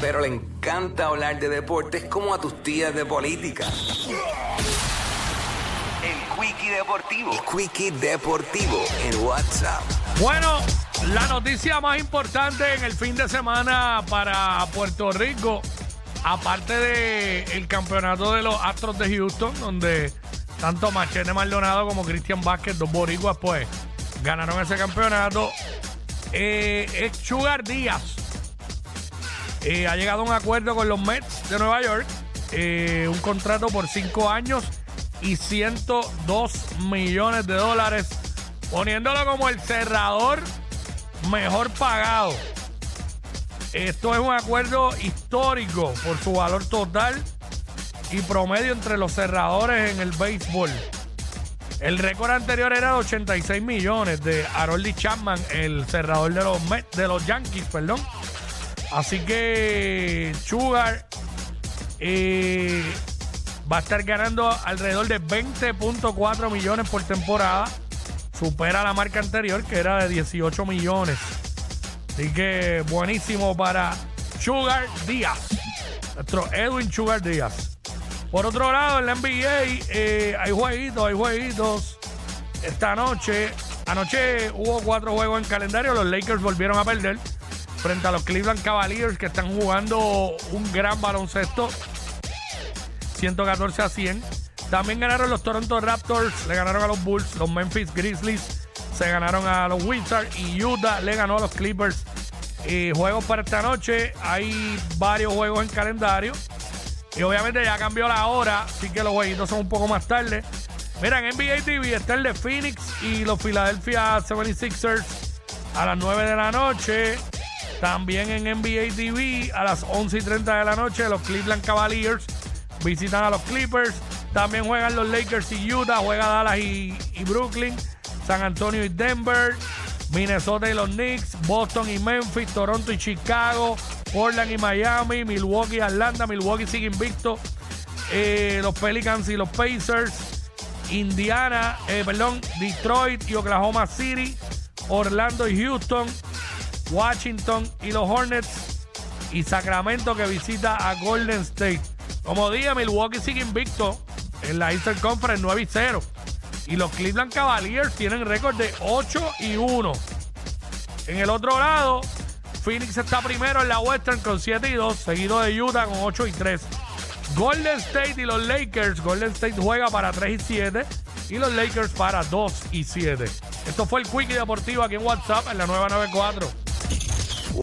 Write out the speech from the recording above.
pero le encanta hablar de deportes como a tus tías de política. El Quickie Deportivo. El Quickie Deportivo en WhatsApp. Bueno, la noticia más importante en el fin de semana para Puerto Rico, aparte del el campeonato de los Astros de Houston, donde tanto Machete Maldonado como Cristian Vázquez, dos boricuas, pues ganaron ese campeonato, eh, es Sugar Díaz. Eh, ha llegado a un acuerdo con los Mets de Nueva York, eh, un contrato por cinco años y 102 millones de dólares, poniéndolo como el cerrador mejor pagado. Esto es un acuerdo histórico por su valor total y promedio entre los cerradores en el béisbol. El récord anterior era de 86 millones de Harold Chapman, el cerrador de los, Mets- de los Yankees, perdón. Así que Sugar eh, va a estar ganando alrededor de 20.4 millones por temporada. Supera la marca anterior que era de 18 millones. Así que buenísimo para Sugar Díaz. Nuestro Edwin Sugar Díaz. Por otro lado, en la NBA eh, hay jueguitos, hay jueguitos. Esta noche, anoche hubo cuatro juegos en calendario. Los Lakers volvieron a perder frente a los Cleveland Cavaliers que están jugando un gran baloncesto. 114 a 100. También ganaron los Toronto Raptors, le ganaron a los Bulls, los Memphis Grizzlies se ganaron a los Wizards y Utah le ganó a los Clippers. Eh, juegos para esta noche, hay varios juegos en calendario. Y obviamente ya cambió la hora, así que los jueguitos son un poco más tarde. Mira, en NBA TV está el de Phoenix y los Philadelphia 76ers a las 9 de la noche. También en NBA TV a las 11 y 30 de la noche los Cleveland Cavaliers visitan a los Clippers. También juegan los Lakers y Utah, juega Dallas y, y Brooklyn, San Antonio y Denver, Minnesota y los Knicks, Boston y Memphis, Toronto y Chicago, Portland y Miami, Milwaukee y Atlanta, Milwaukee sigue invicto, eh, los Pelicans y los Pacers, Indiana, eh, perdón, Detroit y Oklahoma City, Orlando y Houston, Washington y los Hornets y Sacramento que visita a Golden State. Como dije, Milwaukee sigue invicto en la Eastern Conference 9 y 0. Y los Cleveland Cavaliers tienen récord de 8 y 1. En el otro lado, Phoenix está primero en la Western con 7 y 2, seguido de Utah con 8 y 3. Golden State y los Lakers. Golden State juega para 3 y 7 y los Lakers para 2 y 7. Esto fue el Quickie Deportivo aquí en WhatsApp en la nueva 94.